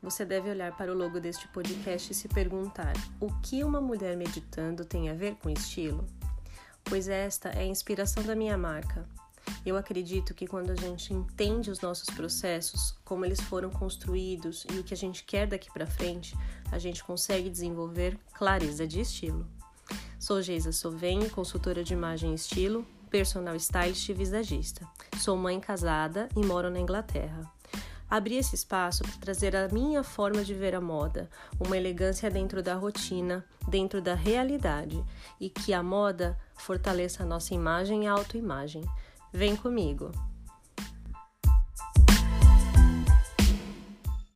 Você deve olhar para o logo deste podcast e se perguntar: o que uma mulher meditando tem a ver com estilo? Pois esta é a inspiração da minha marca. Eu acredito que quando a gente entende os nossos processos, como eles foram construídos e o que a gente quer daqui para frente, a gente consegue desenvolver clareza de estilo. Sou Geisa Soveni, consultora de imagem e estilo, personal stylist e visagista. Sou mãe casada e moro na Inglaterra. Abri esse espaço para trazer a minha forma de ver a moda, uma elegância dentro da rotina, dentro da realidade, e que a moda fortaleça a nossa imagem e autoimagem. Vem comigo!